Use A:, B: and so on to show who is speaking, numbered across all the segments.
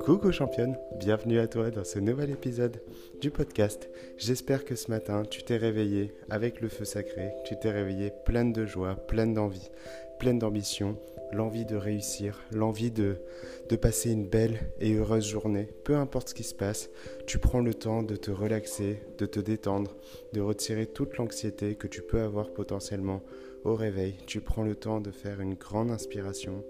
A: Coucou championne, bienvenue à toi dans ce nouvel épisode du podcast. J'espère que ce matin tu t'es réveillé avec le feu sacré, tu t'es réveillé pleine de joie, pleine d'envie, pleine d'ambition, l'envie de réussir, l'envie de, de passer une belle et heureuse journée. Peu importe ce qui se passe, tu prends le temps de te relaxer, de te détendre, de retirer toute l'anxiété que tu peux avoir potentiellement au réveil. Tu prends le temps de faire une grande inspiration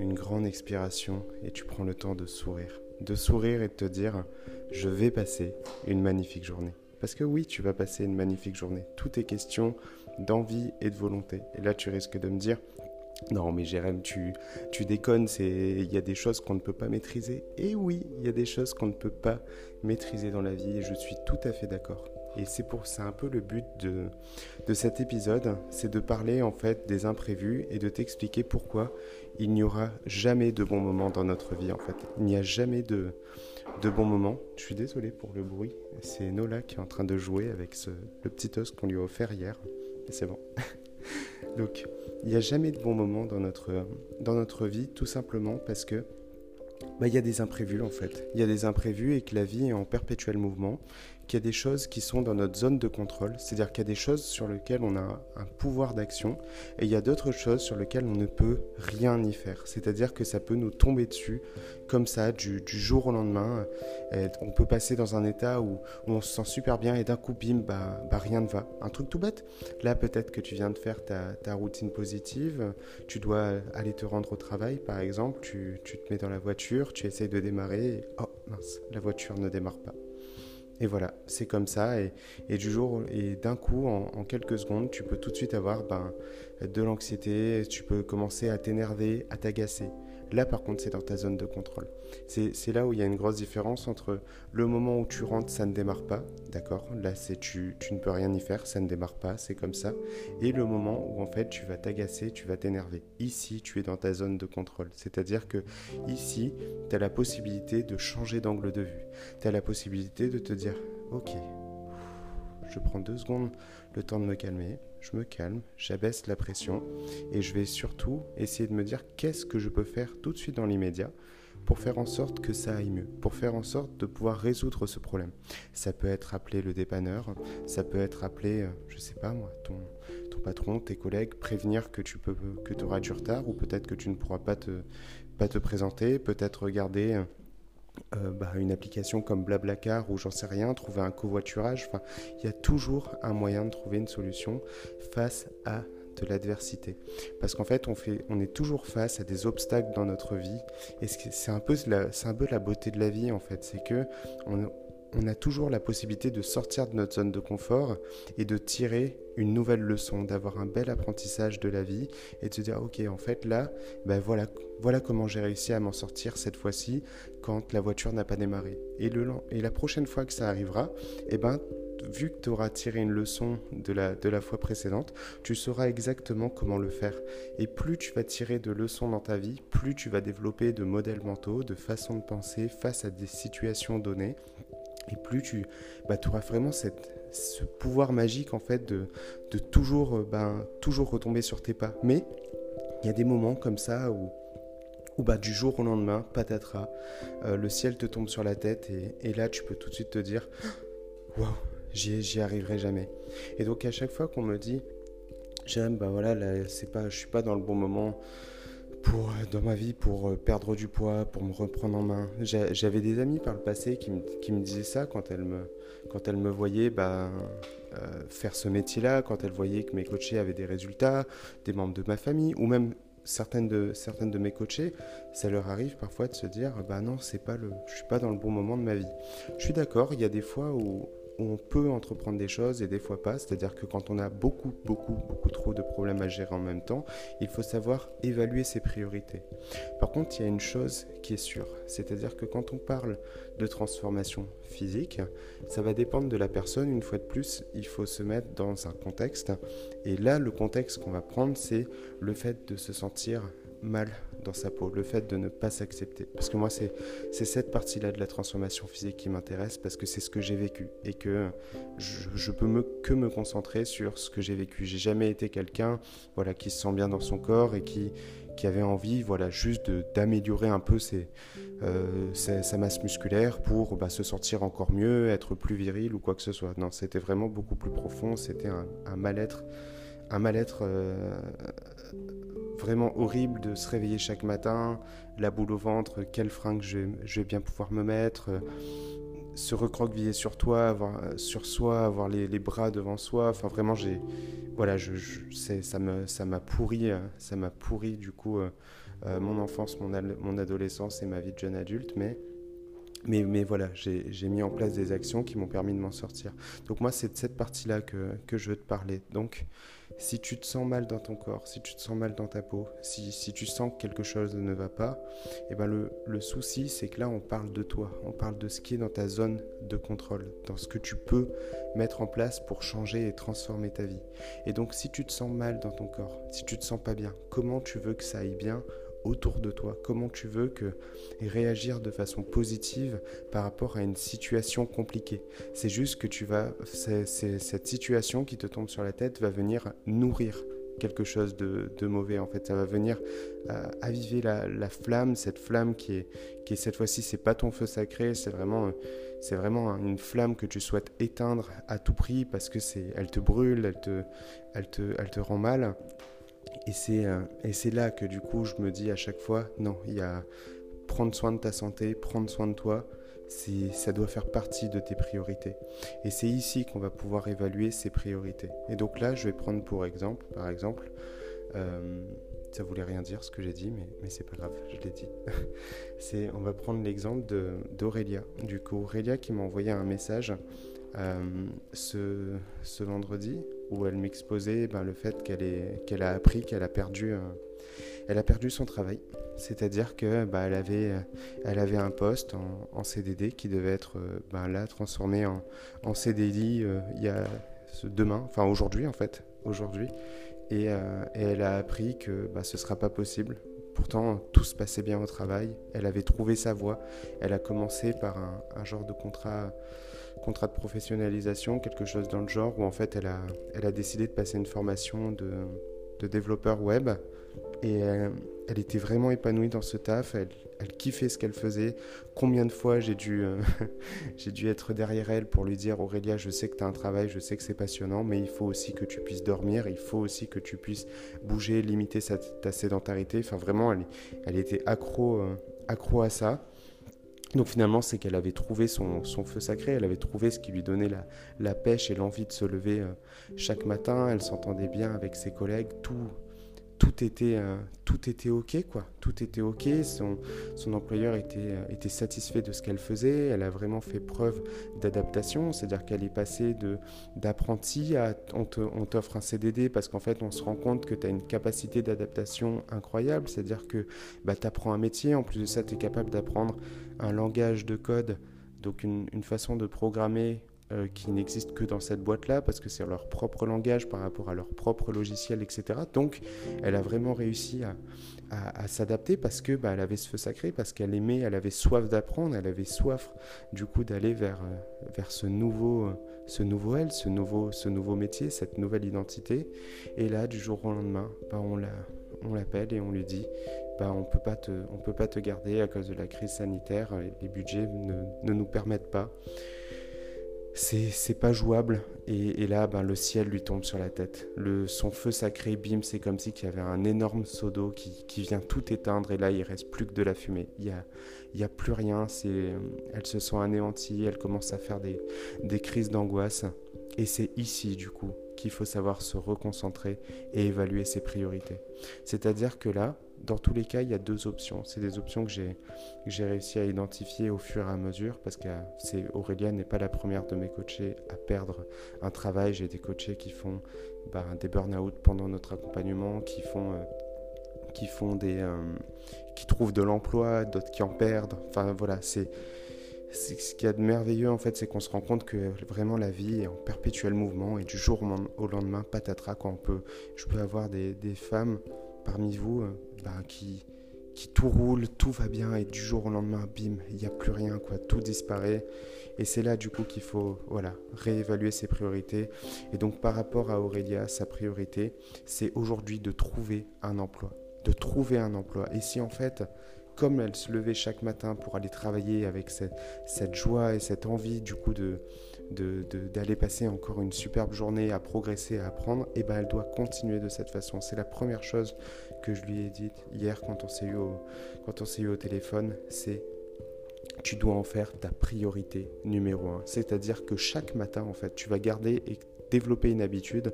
A: une grande expiration et tu prends le temps de sourire. De sourire et de te dire je vais passer une magnifique journée. Parce que oui, tu vas passer une magnifique journée. Tout est question d'envie et de volonté. Et là, tu risques de me dire non, mais Jérém, tu, tu déconnes, il y a des choses qu'on ne peut pas maîtriser. Et oui, il y a des choses qu'on ne peut pas maîtriser dans la vie, et je suis tout à fait d'accord. Et c'est pour c'est un peu le but de, de cet épisode, c'est de parler en fait des imprévus et de t'expliquer pourquoi il n'y aura jamais de bons moments dans notre vie en fait. Il n'y a jamais de, de bons moments. Je suis désolé pour le bruit. C'est Nola qui est en train de jouer avec le petit os qu'on lui a offert hier. C'est bon. Donc, il n'y a jamais de bons moments dans notre, dans notre vie, tout simplement parce que bah, il y a des imprévus en fait. Il y a des imprévus et que la vie est en perpétuel mouvement qu'il y a des choses qui sont dans notre zone de contrôle, c'est-à-dire qu'il y a des choses sur lesquelles on a un pouvoir d'action et il y a d'autres choses sur lesquelles on ne peut rien y faire, c'est-à-dire que ça peut nous tomber dessus comme ça du, jour au lendemain. on peut passer dans un état où, on se sent super bien et d'un coup, bim, bah, bah, rien ne va. Un truc tout bête. Là, peut-être que tu viens de faire ta, routine positive, tu dois aller te rendre au travail par exemple, tu, tu te mets dans la voiture, tu essayes de démarrer et oh mince, la voiture ne démarre pas. Et voilà, c'est comme ça. Et, du jour, et d'un coup, en, quelques secondes, tu peux tout de suite avoir ben, de l'anxiété, tu peux commencer à t'énerver, à t'agacer. Là, par contre, c'est dans ta zone de contrôle. C'est là où il y a une grosse différence entre le moment où tu rentres, ça ne démarre pas, d'accord? Là, c'est tu, tu ne peux rien y faire, ça ne démarre pas, c'est comme ça. Et le moment où en fait tu vas t'agacer, tu vas t'énerver. Ici, tu es dans ta zone de contrôle. C'est-à-dire que ici, tu as la possibilité de changer d'angle de vue. Tu as la possibilité de te dire, ok, je prends deux secondes le temps de me calmer, je me calme, j'abaisse la pression et je vais surtout essayer de me dire qu'est-ce que je peux faire tout de suite dans l'immédiat pour faire en sorte que ça aille mieux, pour faire en sorte de pouvoir résoudre ce problème. Ça peut être appeler le dépanneur, ça peut être appeler, euh, je sais pas moi, ton, ton patron, tes collègues, prévenir que tu peux, que auras du retard ou peut-être que tu ne pourras pas te, pas te présenter, peut-être regarder euh, bah, une application comme Blablacar ou j'en sais rien, trouver un covoiturage. Enfin, il y a toujours un moyen de trouver une solution face à de l'adversité. Parce qu'en fait, on, est toujours face à des obstacles dans notre vie. Et c'est un, peu la, un la beauté de la vie, en fait. C'est que on a toujours la possibilité de sortir de notre zone de confort et de tirer une nouvelle leçon, d'avoir un bel apprentissage de la vie et de se dire ok en fait là ben voilà comment j'ai réussi à m'en sortir cette fois-ci quand la voiture n'a pas démarré et le et la prochaine fois que ça arrivera eh ben vu que tu auras tiré une leçon de la, de la fois précédente, tu sauras exactement comment le faire. Et plus tu vas tirer de leçons dans ta vie, plus tu vas développer de modèles mentaux, de façons de penser face à des situations données et plus tu bah, auras vraiment ce pouvoir magique en fait de, euh, ben, toujours retomber sur tes pas. Mais il y a des moments comme ça où, bah, du jour au lendemain, patatras, euh, le ciel te tombe sur la tête et, là tu peux tout de suite te dire Waouh, j'y arriverai jamais. Et donc à chaque fois qu'on me dit J'aime, bah voilà, suis pas dans le bon moment pour, dans ma vie pour euh, perdre du poids, pour me reprendre en main. J'avais des amis par le passé qui me, qui me, disaient ça quand elles me, quand me voyaient bah, euh, faire ce métier-là, quand elles voyaient que mes coachés avaient des résultats, des membres de ma famille, ou même certaines de, certaines de mes coachés, ça leur arrive parfois de se dire bah non, c'est pas le, je suis pas dans le bon moment de ma vie. Je suis d'accord, il y a des fois où on peut entreprendre des choses et des fois pas. C'est-à-dire que quand on a beaucoup, beaucoup, beaucoup trop de problèmes à gérer en même temps, il faut savoir évaluer ses priorités. Par contre, il y a une chose qui est sûre, c'est-à-dire que quand on parle de transformation physique, ça va dépendre de la personne. Une fois de plus, il faut se mettre dans un contexte. Et là, le contexte qu'on va prendre, c'est le fait de se sentir mal dans sa peau, le fait de ne pas s'accepter. Parce que moi, c'est cette partie-là de la transformation physique qui m'intéresse, parce que c'est ce que j'ai vécu et que je, peux me, que me concentrer sur ce que j'ai vécu. J'ai jamais été quelqu'un voilà, qui se sent bien dans son corps et qui, qui avait envie voilà, juste d'améliorer un peu ses, euh, sa, masse musculaire pour bah, se sentir encore mieux, être plus viril ou quoi que ce soit. Non, c'était vraiment beaucoup plus profond, c'était un, mal-être, un mal-être euh, vraiment horrible de se réveiller chaque matin, la boule au ventre, quel fringue je, je vais bien pouvoir me mettre, se recroqueviller sur toi, avoir, sur soi, avoir les, bras devant soi. Enfin, vraiment, j'ai, voilà, ça me, ça m'a pourri, ça m'a pourri du coup euh, mon enfance, mon, mon, adolescence et ma vie de jeune adulte, mais, mais, mais voilà, j'ai mis en place des actions qui m'ont permis de m'en sortir. Donc moi, c'est de cette partie-là que, que, je veux te parler. Donc, si tu te sens mal dans ton corps, si tu te sens mal dans ta peau, si, tu sens que quelque chose ne va pas, eh ben le, le souci, c'est que là, on parle de toi, on parle de ce qui est dans ta zone de contrôle, dans ce que tu peux mettre en place pour changer et transformer ta vie. Et donc, si tu te sens mal dans ton corps, si tu te sens pas bien, comment tu veux que ça aille bien autour de toi. Comment tu veux que réagir de façon positive par rapport à une situation compliquée. C'est juste que tu vas, cette situation qui te tombe sur la tête va venir nourrir quelque chose de, mauvais en fait. Ça va venir euh, aviver la, flamme cette flamme qui est qui cette fois-ci c'est pas ton feu sacré c'est vraiment c'est vraiment une flamme que tu souhaites éteindre à tout prix parce que c'est elle te brûle elle te elle te elle te rend mal euh, et c'est là que du coup je me dis à chaque fois, non, il y a prendre soin de ta santé, prendre soin de toi, ça doit faire partie de tes priorités. Et c'est ici qu'on va pouvoir évaluer ces priorités. Et donc là, je vais prendre pour exemple, par exemple, euh, ça voulait rien dire ce que j'ai dit, mais, mais c'est pas grave, je l'ai dit. c'est, on va prendre l'exemple d'Aurélia. Du coup, Aurélia qui m'a envoyé un message euh, ce, ce vendredi où elle m'exposait ben, le fait qu'elle a appris qu'elle a perdu, euh, elle a perdu son travail. C'est-à-dire que ben, elle, avait, un poste en, CDD qui devait être euh, ben, là transformé en, en CDI euh, il y a demain, enfin aujourd'hui en fait, aujourd'hui. Et, elle a appris que ce ne sera pas possible. Pourtant, tout se passait bien au travail. Elle avait trouvé sa voie. Elle a commencé par un genre de contrat contrat de professionnalisation, quelque chose dans le genre, où en fait elle a, elle a décidé de passer une formation de, de développeur web. Et elle, était vraiment épanouie dans ce taf, elle, elle kiffait ce qu'elle faisait. Combien de fois j'ai dû, euh, dû être derrière elle pour lui dire Aurélia, je sais que tu as un travail, je sais que c'est passionnant, mais il faut aussi que tu puisses dormir, il faut aussi que tu puisses bouger, limiter ta sédentarité. Enfin, vraiment, elle, elle était accro, euh, accro à ça. Donc finalement, c'est qu'elle avait trouvé son, feu sacré, elle avait trouvé ce qui lui donnait la, pêche et l'envie de se lever euh, chaque matin, elle s'entendait bien avec ses collègues, tout, tout était, euh, tout était OK, quoi. Tout était OK. Son, employeur était, euh, était satisfait de ce qu'elle faisait. Elle a vraiment fait preuve d'adaptation. C'est-à-dire qu'elle est passée d'apprenti à on t'offre un CDD parce qu'en fait, on se rend compte que tu as une capacité d'adaptation incroyable. C'est-à-dire que bah, tu apprends un métier. En plus de ça, tu es capable d'apprendre un langage de code. Donc une façon de programmer euh, qui n'existent que dans cette boîte-là parce que c'est leur propre langage par rapport à leur propre logiciel, etc. Donc, elle a vraiment réussi à, s'adapter parce que bah, elle avait ce feu sacré, parce qu'elle aimait, elle avait soif d'apprendre, elle avait soif du coup d'aller vers, euh, ce nouveau, euh, ce nouveau elle, ce nouveau, ce nouveau métier, cette nouvelle identité. Et là, du jour au lendemain, bah, on la, on l'appelle et on lui dit bah, on on peut pas te garder à cause de la crise sanitaire, les budgets ne, ne nous permettent pas c'est pas jouable. Et, là, ben, le ciel lui tombe sur la tête. Le, son feu sacré, bim, c'est comme si il y avait un énorme seau d'eau qui, qui, vient tout éteindre. Et là, il reste plus que de la fumée. Il n'y a, y a plus rien. Elle se sent anéantie. Elle commence à faire des, des crises d'angoisse. Et c'est ici, du coup, qu'il faut savoir se reconcentrer et évaluer ses priorités. C'est-à-dire que là, dans tous les cas, il y a deux options. C'est des options que j'ai réussi à identifier au fur et à mesure parce que Aurélia n'est pas la première de mes coachés à perdre un travail. J'ai des coachés qui font bah, des burn-out pendant notre accompagnement, qui font, euh, euh, qui trouvent de l'emploi, d'autres qui en perdent. Enfin voilà, c'est ce qu'il y a de merveilleux en fait, c'est qu'on se rend compte que vraiment la vie est en perpétuel mouvement et du jour au lendemain, patatras, quand on peut, je peux avoir des femmes parmi vous euh, bah, qui, qui tout roule, tout va bien et du jour au lendemain, bim, il n'y a plus rien, quoi, tout disparaît. Et c'est là du coup qu'il faut voilà, réévaluer ses priorités. Et donc par rapport à Aurélia, sa priorité, c'est aujourd'hui de trouver un emploi. De trouver un emploi. Et si en fait, comme elle se levait chaque matin pour aller travailler avec cette, cette joie et cette envie du coup de, d'aller passer encore une superbe journée à progresser, à apprendre, et eh ben elle doit continuer de cette façon. C'est la première chose que je lui ai dite hier quand on s'est eu au, eu au téléphone, c'est tu dois en faire ta priorité numéro un. C'est-à-dire que chaque matin, en fait, tu vas garder et développer une habitude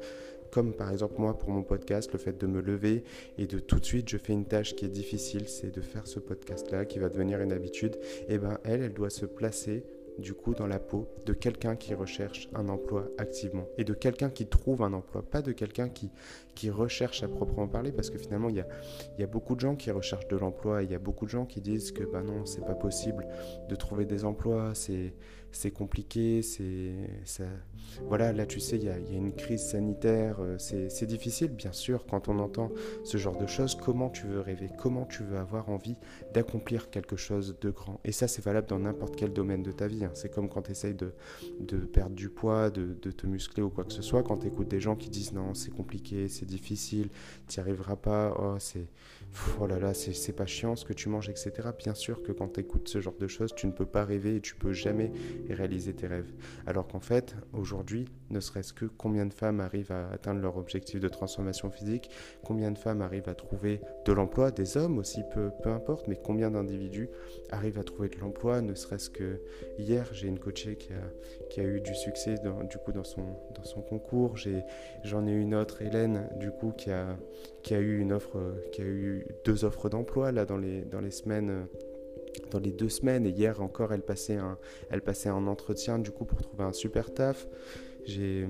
A: comme par exemple moi pour mon podcast, le fait de me lever et de tout de suite je fais une tâche qui est difficile, c'est de faire ce podcast-là qui va devenir une habitude, et eh ben elle, elle doit se placer du coup dans la peau de quelqu'un qui recherche un emploi activement et de quelqu'un qui trouve un emploi, pas de quelqu'un qui, recherche à proprement parler parce que finalement il y a, y a beaucoup de gens qui recherchent de l'emploi il y a beaucoup de gens qui disent que bah non c'est pas possible de trouver des emplois, c'est compliqué, c'est. Voilà là tu sais il y a, une crise sanitaire, euh, c'est difficile bien sûr quand on entend ce genre de choses. Comment tu veux rêver, comment tu veux avoir envie d'accomplir quelque chose de grand? Et ça c'est valable dans n'importe quel domaine de ta vie. Hein. C'est comme quand tu essayes de, perdre du poids, de, te muscler ou quoi que ce soit, quand tu écoutes des gens qui disent non c'est compliqué, c'est difficile, tu n'y arriveras pas, oh c'est oh là là c'est pas chiant ce que tu manges etc. Bien sûr que quand tu écoutes ce genre de choses tu ne peux pas rêver et tu peux jamais réaliser tes rêves. Alors qu'en fait, aujourd'hui, ne serait-ce que combien de femmes arrivent à atteindre leur objectif de transformation physique, combien de femmes arrivent à trouver de l'emploi, des hommes aussi, peu, importe, mais combien d'individus arrivent à trouver de l'emploi, ne serait-ce que hier, j'ai une coachée qui a, eu du succès dans, du coup dans son, concours, j'en ai, une autre, Hélène, du coup, qui a, eu une offre, qui a eu deux offres d'emploi dans les semaines dans les deux semaines. Et hier encore, elle passait un, elle passait un entretien du coup pour trouver un super taf. J'ai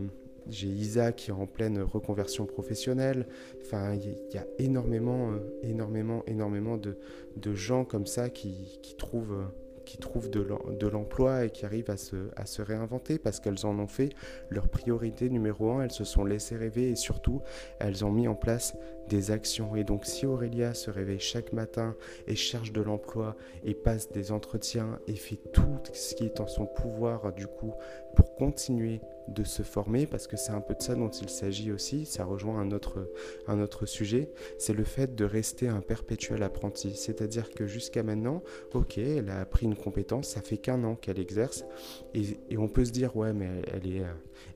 A: j'ai Isa qui est en pleine reconversion professionnelle. Enfin, il y, a énormément, euh, énormément, énormément de, de, gens comme ça qui, qui trouvent, qui trouvent de l'emploi et qui arrivent à se, à se réinventer parce qu'elles en ont fait leur priorité numéro un, elles se sont laissées rêver et surtout elles ont mis en place des actions. Et donc si Aurélia se réveille chaque matin et cherche de l'emploi et passe des entretiens et fait tout ce qui est en son pouvoir du coup pour continuer de se former, parce que c'est un peu de ça dont il s'agit aussi, ça rejoint un autre, un autre sujet, c'est le fait de rester un perpétuel apprenti. C'est-à-dire que jusqu'à maintenant, ok, elle a appris une compétence, ça fait qu'un an qu'elle exerce, et, et, on peut se dire, ouais, mais elle est,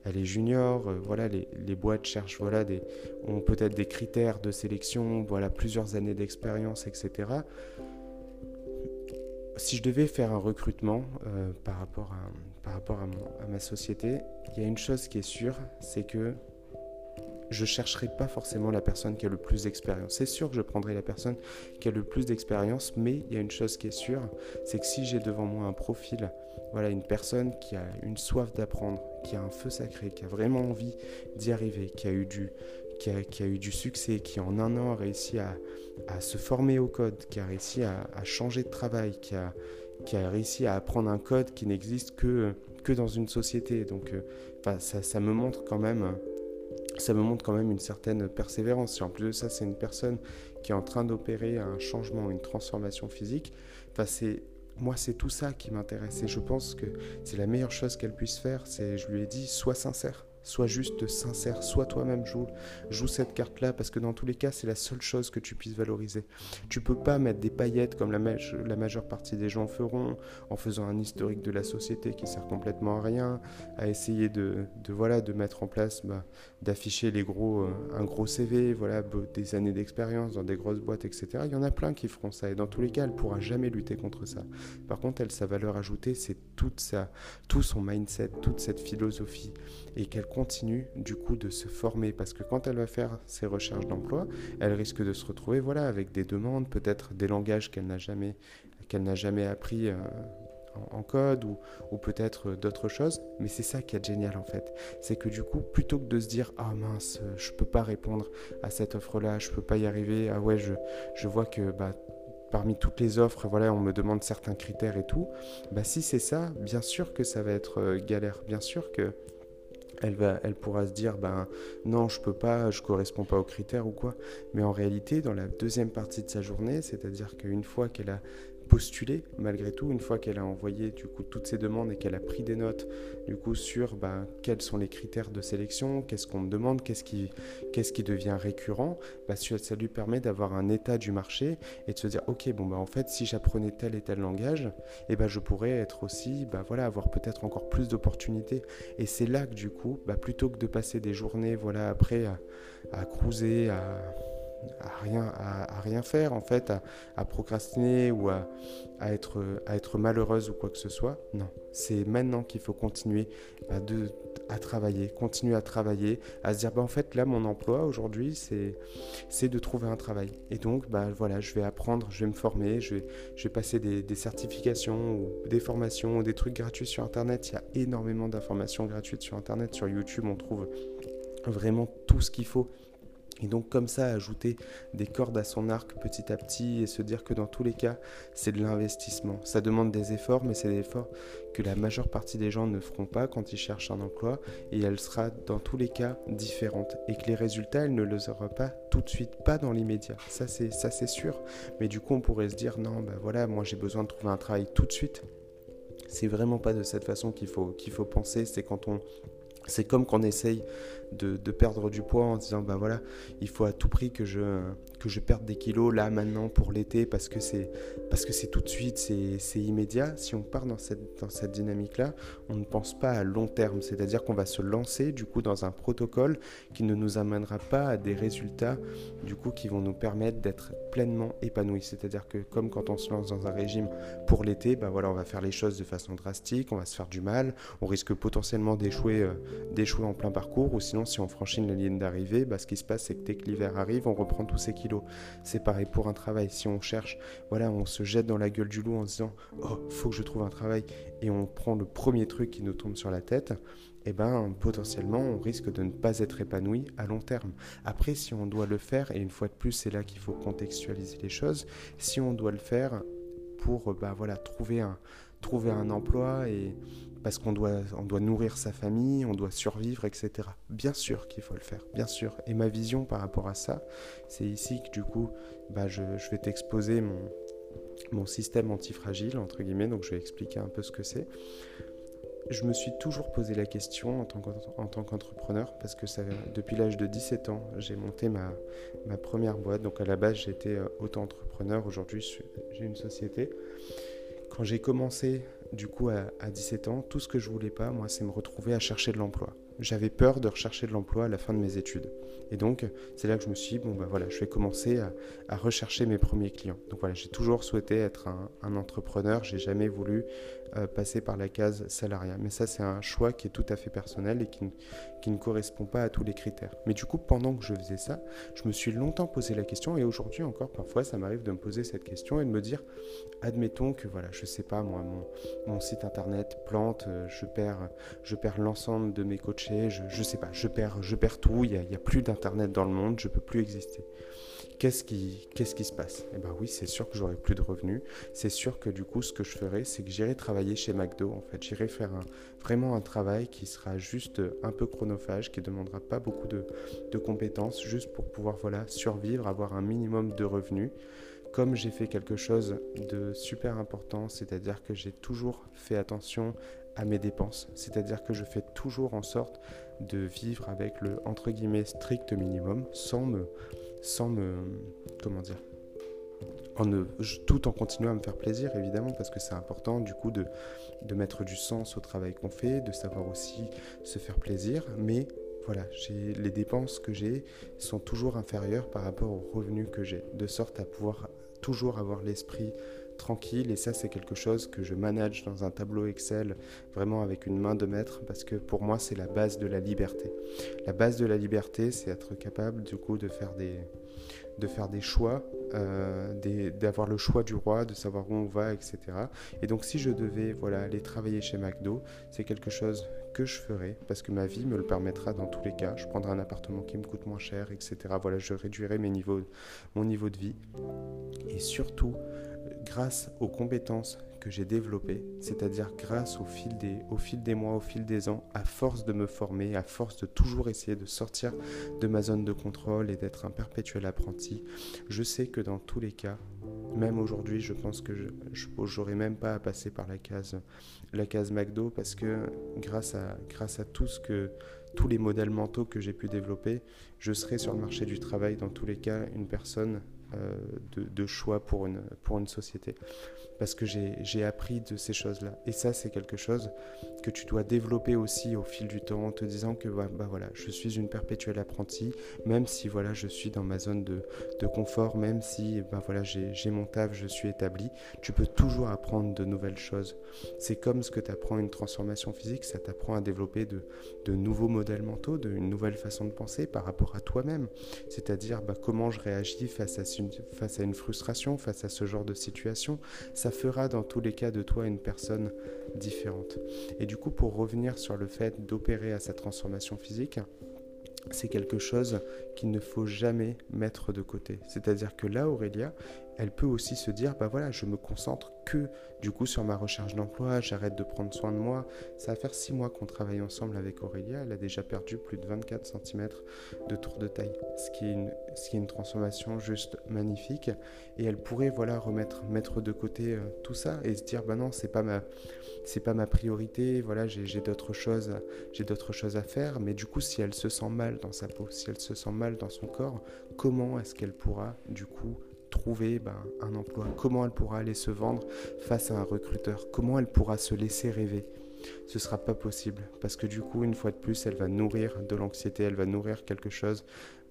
A: elle est junior, euh, voilà, les, les, boîtes cherchent, voilà, des, ont peut-être des critères de sélection, voilà, plusieurs années d'expérience, etc. Si je devais faire un recrutement euh, par rapport, à, par rapport à, à ma société, il y a une chose qui est sûre, c'est que je chercherai pas forcément la personne qui a le plus d'expérience. C'est sûr que je prendrai la personne qui a le plus d'expérience, mais il y a une chose qui est sûre, c'est que si j'ai devant moi un profil, voilà, une personne qui a une soif d'apprendre, qui a un feu sacré, qui a vraiment envie d'y arriver, qui a eu du, qui a, eu du succès, qui en un an a réussi à, se former au code, qui a réussi à, changer de travail, qui a, réussi à apprendre un code qui n'existe que, dans une société. Donc euh, ça, me montre quand même ça me montre quand même une certaine persévérance. Si en plus de ça, c'est une personne qui est en train d'opérer un changement, une transformation physique, enfin, c'est moi, c'est tout ça qui m'intéresse. Et je pense que c'est la meilleure chose qu'elle puisse faire. C'est, je lui ai dit, sois sincère. Sois juste sincère, sois toi-même, joue, joue cette carte-là, parce que dans tous les cas, c'est la seule chose que tu puisses valoriser. Tu peux pas mettre des paillettes comme la, majeure partie des gens feront, en faisant un historique de la société qui sert complètement à rien, à essayer de, de voilà, de mettre en place, bah, d'afficher les gros, euh, un gros CV, voilà, des années d'expérience dans des grosses boîtes, etc. Il y en a plein qui feront ça, et dans tous les cas, elle pourra jamais lutter contre ça. Par contre, elle, sa valeur ajoutée, c'est toute sa, tout son mindset, toute cette philosophie, et qu'elle continue du coup de se former parce que quand elle va faire ses recherches d'emploi, elle risque de se retrouver voilà avec des demandes, peut-être des langages qu'elle n'a jamais qu'elle n'a jamais appris euh, en, code ou, ou peut-être d'autres choses. Mais c'est ça qui est génial en fait, c'est que du coup plutôt que de se dire ah mince je peux pas répondre à cette offre là, je peux pas y arriver, ah ouais je, je vois que bah parmi toutes les offres, voilà, on me demande certains critères et tout. Bah si c'est ça, bien sûr que ça va être euh, galère, bien sûr que elle, va, elle pourra se dire ben non je peux pas, je correspond pas aux critères ou quoi. Mais en réalité, dans la deuxième partie de sa journée, c'est-à-dire qu'une fois qu'elle a postuler malgré tout une fois qu'elle a envoyé du coup toutes ses demandes et qu'elle a pris des notes du coup sur bah, quels sont les critères de sélection, qu'est-ce qu'on me demande, qu'est-ce qui, qu'est-ce qui devient récurrent, bah, ça lui permet d'avoir un état du marché et de se dire ok bon bah en fait si j'apprenais tel et tel langage, et eh ben je pourrais être aussi bah voilà avoir peut-être encore plus d'opportunités. Et c'est là que du coup bah, plutôt que de passer des journées voilà après à, à cruiser à à rien, à, rien faire en fait, à, procrastiner ou à, être, à être malheureuse ou quoi que ce soit. Non, c'est maintenant qu'il faut continuer bah, à travailler, continuer à travailler, à se dire bah, en fait là mon emploi aujourd'hui c'est, de trouver un travail. Et donc bah, voilà, je vais apprendre, je vais me former, je vais, je vais passer des certifications ou des formations ou des trucs gratuits sur Internet. Il y a énormément d'informations gratuites sur Internet, sur YouTube, on trouve vraiment tout ce qu'il faut et donc comme ça, ajouter des cordes à son arc petit à petit et se dire que dans tous les cas, c'est de l'investissement. Ça demande des efforts, mais c'est des efforts que la majeure partie des gens ne feront pas quand ils cherchent un emploi et elle sera dans tous les cas différente et que les résultats, elle ne les aura pas tout de suite, pas dans l'immédiat. Ça c'est ça c'est sûr. Mais du coup, on pourrait se dire non, ben voilà, moi j'ai besoin de trouver un travail tout de suite. C'est vraiment pas de cette façon qu'il faut qu'il faut penser. C'est quand on c'est comme qu'on essaye de, perdre du poids en disant ben voilà, il faut à tout prix que je, que je perde des kilos là maintenant pour l'été parce que c'est tout de suite, c'est immédiat. Si on part dans cette, dans cette dynamique-là, on ne pense pas à long terme. C'est-à-dire qu'on va se lancer du coup dans un protocole qui ne nous amènera pas à des résultats du coup qui vont nous permettre d'être pleinement épanouis. C'est-à-dire que comme quand on se lance dans un régime pour l'été, ben voilà, on va faire les choses de façon drastique, on va se faire du mal, on risque potentiellement d'échouer euh, d'échouer en plein parcours, ou sinon si on franchit la ligne d'arrivée, bah, ce qui se passe c'est que dès que l'hiver arrive, on reprend tous ses kilos. C'est pareil pour un travail, si on cherche, voilà, on se jette dans la gueule du loup en se disant, oh, faut que je trouve un travail, et on prend le premier truc qui nous tombe sur la tête, eh ben potentiellement on risque de ne pas être épanoui à long terme. Après, si on doit le faire, et une fois de plus c'est là qu'il faut contextualiser les choses, si on doit le faire pour bah, voilà, trouver un, trouver un emploi et parce qu'on doit, on doit nourrir sa famille, on doit survivre, etc. Bien sûr qu'il faut le faire, bien sûr. Et ma vision par rapport à ça, c'est ici que du coup, bah, je, vais t'exposer mon, mon système antifragile, entre guillemets, donc je vais expliquer un peu ce que c'est. Je me suis toujours posé la question en tant qu'entrepreneur, parce que depuis l'âge de 17 ans, j'ai monté ma, ma première boîte. Donc à la base, j'étais euh, auto-entrepreneur, aujourd'hui j'ai une société. Quand j'ai commencé du coup, à, 17 ans, tout ce que je voulais pas, moi, c'est me retrouver à chercher de l'emploi. J'avais peur de rechercher de l'emploi à la fin de mes études. Et donc, c'est là que je me suis dit, bon, ben voilà, je vais commencer à, rechercher mes premiers clients. Donc voilà, j'ai toujours souhaité être un entrepreneur. J'ai jamais voulu passer par la case salariat. Mais ça, c'est un choix qui est tout à fait personnel et qui, qui, ne correspond pas à tous les critères. Mais du coup, pendant que je faisais ça, je me suis longtemps posé la question et aujourd'hui encore, parfois, ça m'arrive de me poser cette question et de me dire, admettons que, voilà, je sais pas, moi, mon, site internet plante, euh, je perds, je perds l'ensemble de mes coachés, je, je sais pas, je perds, je perds tout, il n'y a, a, plus d'internet dans le monde, je peux plus exister qu'est-ce qui, se passe? Eh bien oui, c'est sûr que j'aurai plus de revenus. C'est sûr que du coup, ce que je ferai, c'est que j'irai travailler chez McDo. En fait, j'irai faire vraiment un travail qui sera juste un peu chronophage, qui ne demandera pas beaucoup de, de, compétences, juste pour pouvoir voilà, survivre, avoir un minimum de revenus. Comme j'ai fait quelque chose de super important, c'est-à-dire que j'ai toujours fait attention à mes dépenses, c'est-à-dire que je fais toujours en sorte de vivre avec le entre guillemets strict minimum sans me sans me. Comment dire en tout en continuant à me faire plaisir, évidemment, parce que c'est important, du coup, de, de mettre du sens au travail qu'on fait, de savoir aussi se faire plaisir. Mais voilà, les dépenses que j'ai sont toujours inférieures par rapport aux revenus que j'ai, de sorte à pouvoir toujours avoir l'esprit tranquille et ça c'est quelque chose que je manage dans un tableau Excel vraiment avec une main de maître parce que pour moi c'est la base de la liberté. La base de la liberté c'est être capable du coup de faire des, de faire des choix, euh, d'avoir le choix du roi, de savoir où on va, etc. Et donc si je devais voilà, aller travailler chez McDo, c'est quelque chose que je ferai parce que ma vie me le permettra dans tous les cas. Je prendrai un appartement qui me coûte moins cher, etc. Voilà, je réduirai mes niveaux, mon niveau de vie. Et surtout, grâce aux compétences que j'ai développé, c'est-à-dire grâce au fil, des, mois, au fil des ans, à force de me former, à force de toujours essayer de sortir de ma zone de contrôle et d'être un perpétuel apprenti, je sais que dans tous les cas, même aujourd'hui, je pense que je n'aurai même pas à passer par la case, la McDo parce que grâce à, grâce à tout ce que, tous les modèles mentaux que j'ai pu développer, je serai sur le marché du travail dans tous les cas une personne euh, de, choix pour une, pour une société. Parce que j'ai appris de ces choses-là. Et ça, c'est quelque chose que tu dois développer aussi au fil du temps en te disant que bah, bah voilà, je suis une perpétuelle apprentie, même si voilà, je suis dans ma zone de, de confort, même si bah, voilà, j'ai mon taf, je suis établi, tu peux toujours apprendre de nouvelles choses. C'est comme ce que tu apprends une transformation physique, ça t'apprend à développer de, de nouveaux modèles mentaux, de, une nouvelle façon de penser par rapport à toi-même. C'est-à-dire bah, comment je réagis face à face à une frustration, face à ce genre de situation, ça fera dans tous les cas de toi une personne différente. Et du coup, pour revenir sur le fait d'opérer à sa transformation physique, c'est quelque chose qu'il ne faut jamais mettre de côté. C'est-à-dire que là, Aurélia, elle peut aussi se dire, bah voilà, je me concentre que du coup sur ma recherche d'emploi, j'arrête de prendre soin de moi. Ça va faire six mois qu'on travaille ensemble avec Aurélia, elle a déjà perdu plus de 24 cm de tour de taille, ce qui est une, transformation juste magnifique. Et elle pourrait voilà remettre, mettre de côté euh, tout ça et se dire, bah non, c'est pas ma, pas ma priorité. Voilà, j'ai d'autres choses, j'ai d'autres choses à faire. Mais du coup, si elle se sent mal dans sa peau, si elle se sent mal dans son corps, comment est-ce qu'elle pourra du coup trouver ben, un emploi? Comment elle pourra aller se vendre face à un recruteur? Comment elle pourra se laisser rêver? Ce sera pas possible parce que du coup une fois de plus elle va nourrir de l'anxiété elle va nourrir quelque chose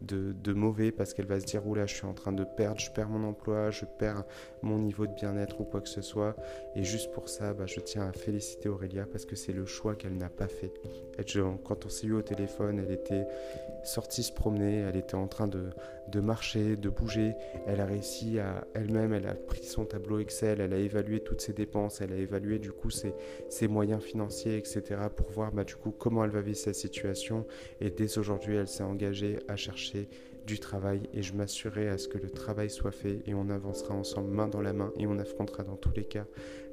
A: de, mauvais parce qu'elle va se dire oula je suis en train de perdre, je perds mon emploi, je perds mon niveau de bien-être ou quoi que ce soit. Et juste pour ça, bah, je tiens à féliciter Aurélia parce que c'est le choix qu'elle n'a pas fait. Quand on s'est eu au téléphone, elle était sortie se promener, elle était en train de, de marcher, de bouger. Elle a réussi à elle-même, elle a pris son tableau Excel, elle a évalué toutes ses dépenses, elle a évalué du coup ses, ses moyens financiers, etc. pour voir bah, du coup comment elle va vivre sa situation. Et dès aujourd'hui, elle s'est engagée à chercher du travail et je m'assurerai à ce que le travail soit fait et on avancera ensemble main dans la main et on affrontera dans tous les cas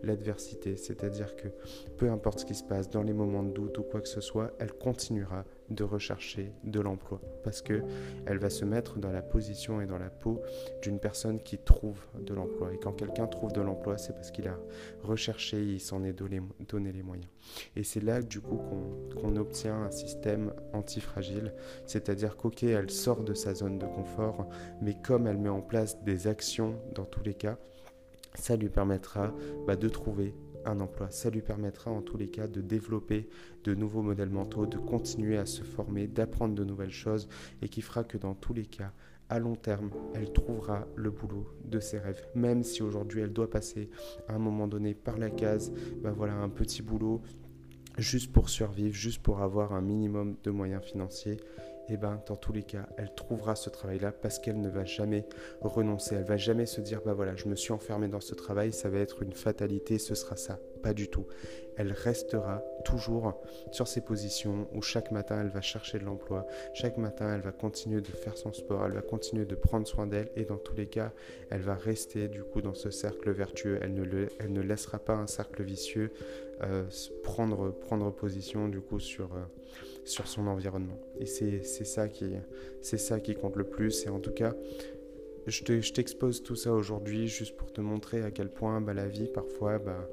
A: l'adversité. C'est-à-dire que peu importe ce qui se passe dans les moments de doute ou quoi que ce soit, elle continuera de rechercher de l'emploi. Parce que elle va se mettre dans la position et dans la peau d'une personne qui trouve de l'emploi. Et quand quelqu'un trouve de l'emploi c'est parce qu'il a recherché il s'en est donné, donné, les moyens. Et c'est là du coup qu'on obtient un système antifragile. C'est-à-dire qu'ok elle sort de sa zone de confort mais comme elle met en place des actions dans tous les cas ça lui permettra bah, de trouver emploi. Ça lui permettra en tous les cas de développer de nouveaux modèles mentaux, de continuer à se former, d'apprendre de nouvelles choses et qui fera que dans tous les cas, à long terme, elle trouvera le boulot de ses rêves. Même si aujourd'hui elle doit passer à un moment donné par la case, bah voilà, un petit boulot juste pour survivre, juste pour avoir un minimum de moyens financiers eh ben dans tous les cas, elle trouvera ce travail-là parce qu'elle ne va jamais renoncer. Elle va jamais se dire bah voilà, je me suis enfermée dans ce travail, ça va être une fatalité, ce sera ça. Pas du tout. Elle restera toujours sur ses positions où chaque matin elle va chercher de l'emploi, chaque matin elle va continuer de faire son sport, elle va continuer de prendre soin d'elle et dans tous les cas, elle va rester du coup dans ce cercle vertueux. Elle ne, laissera pas un cercle vicieux euh, prendre, prendre position du coup sur, euh, sur son environnement. Et c'est ça, qui, ça qui compte le plus. Et en tout cas, je t'expose tout ça aujourd'hui juste pour te montrer à quel point bah, la vie, parfois, bah,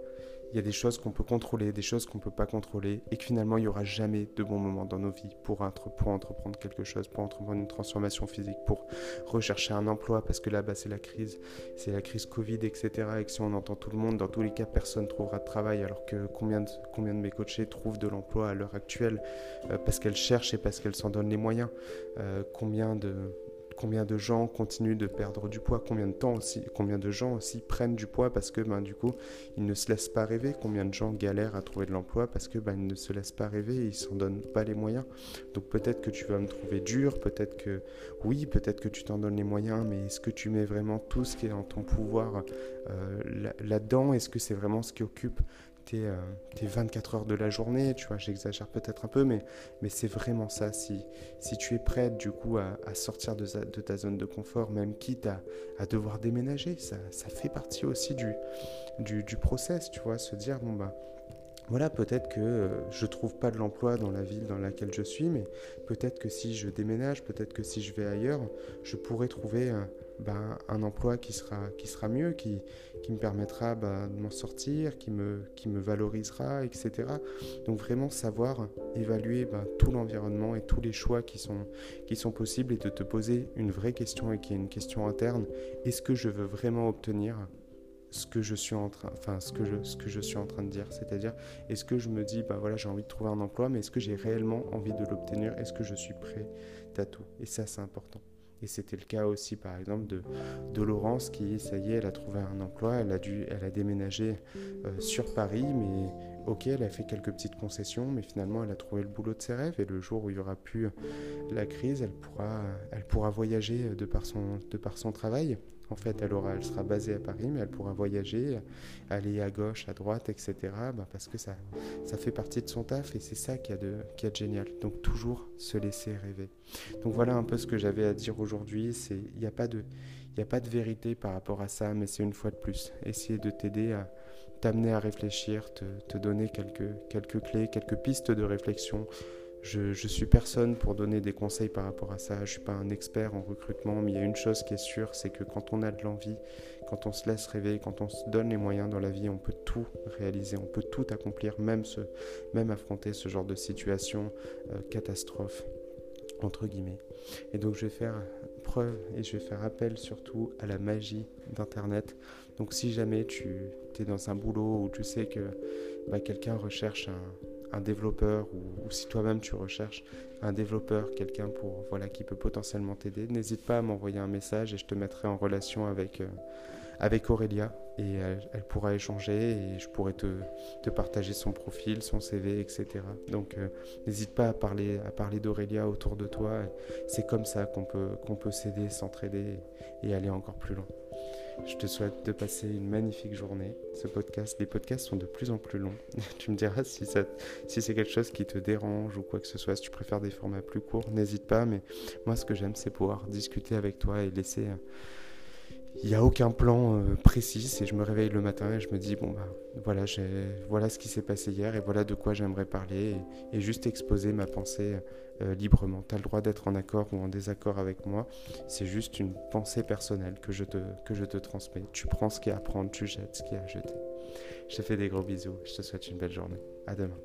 A: il y a des choses qu'on peut contrôler, des choses qu'on ne peut pas contrôler, et que finalement, il n'y aura jamais de bons moments dans nos vies pour, entreprendre quelque chose, pour entreprendre une transformation physique, pour rechercher un emploi, parce que là, bas c'est la crise, c'est la crise Covid, etc. Et que si on entend tout le monde, dans tous les cas, personne ne trouvera de travail, alors que combien de, combien de mes coachés trouvent de l'emploi à l'heure actuelle, euh, parce qu'elles cherchent et parce qu'elles s'en donnent les moyens. Euh, combien de combien de gens continuent de perdre du poids, combien de temps aussi, combien de gens aussi prennent du poids parce que ben, du coup ils ne se laissent pas rêver, combien de gens galèrent à trouver de l'emploi parce que ben, ne se laissent pas rêver, ils s'en donnent pas les moyens. Donc peut-être que tu vas me trouver dur, peut-être que oui, peut-être que tu t'en donnes les moyens, mais est-ce que tu mets vraiment tout ce qui est en ton pouvoir euh, là-dedans? Est-ce que c'est vraiment ce qui occupe tes, 24 heures de la journée, tu vois, j'exagère peut-être un peu, mais, c'est vraiment ça. Si, si tu es prête du coup à, sortir de, ta zone de confort, même quitte à, devoir déménager, ça, ça, fait partie aussi du, du, du process, tu vois, se dire, bon bah voilà, peut-être que euh, je trouve pas de l'emploi dans la ville dans laquelle je suis, mais peut-être que si je déménage, peut-être que si je vais ailleurs, je pourrais trouver ben, un emploi qui sera, qui sera mieux, qui, qui me permettra ben, de m'en sortir, qui me, qui me valorisera, etc. Donc vraiment savoir évaluer ben, tout l'environnement et tous les choix qui sont, qui sont possibles et de te poser une vraie question et qui est une question interne. Est-ce que je veux vraiment obtenir ce que je suis en train, enfin ce que je, ce que je suis en train de dire, c'est-à-dire est-ce que je me dis bah voilà j'ai envie de trouver un emploi, mais est-ce que j'ai réellement envie de l'obtenir, est-ce que je suis prêt à tout? Et ça c'est important. Et c'était le cas aussi, par exemple, de, de, Laurence qui, ça y est, elle a trouvé un emploi, elle a, déménagé euh, sur Paris, mais ok, elle a fait quelques petites concessions, mais finalement, elle a trouvé le boulot de ses rêves. Et le jour où il y aura plus la crise, elle pourra, voyager de par son travail. En fait, elle, aura, elle sera basée à Paris, mais elle pourra voyager, aller à gauche, à droite, etc. Bah, parce que ça, ça fait partie de son taf et c'est ça qui a, de, qui a de génial. Donc toujours se laisser rêver. Donc voilà un peu ce que j'avais à dire aujourd'hui. Il n'y a, pas de, a pas de vérité par rapport à ça, mais c'est une fois de plus. Essayer de t'aider à t'amener à réfléchir, te, te donner quelques, quelques clés, quelques pistes de réflexion je, ne suis personne pour donner des conseils par rapport à ça. Je suis pas un expert en recrutement, mais il y a une chose qui est sûre, c'est que quand on a de l'envie, quand on se laisse rêver, quand on se donne les moyens dans la vie, on peut tout réaliser, on peut tout accomplir, même, même affronter ce genre de situation euh, catastrophe entre guillemets. Et donc je vais faire preuve et je vais faire appel surtout à la magie d'Internet. Donc si jamais tu es dans un boulot où tu sais que bah, quelqu'un recherche un, un développeur ou, si toi-même tu recherches un développeur, quelqu'un pour voilà qui peut potentiellement t'aider, n'hésite pas à m'envoyer un message et je te mettrai en relation avec euh, avec Aurélia et elle, pourra échanger et je pourrai te, partager son profil, son CV, etc. Donc euh, n'hésite pas à parler à parler d'Aurélia autour de toi. C'est comme ça qu'on peut qu'on peut s'aider, s'entraider et aller encore plus loin. Je te souhaite de passer une magnifique journée. Ce podcast, les podcasts sont de plus en plus longs. tu me diras si, si c'est quelque chose qui te dérange ou quoi que ce soit. Si tu préfères des formats plus courts, n'hésite pas. Mais moi, ce que j'aime, c'est pouvoir discuter avec toi et laisser il n'y a aucun plan euh, précis et je me réveille le matin et je me dis bon bah voilà voilà ce qui s'est passé hier et voilà de quoi j'aimerais parler et, juste exposer ma pensée euh, librement. Tu as le droit d'être en accord ou en désaccord avec moi, c'est juste une pensée personnelle que je te transmets. Tu prends ce qu'il y a à prendre, tu jettes ce qu'il y a à jeter. Je te fais des gros bisous, je te souhaite une belle journée. À demain.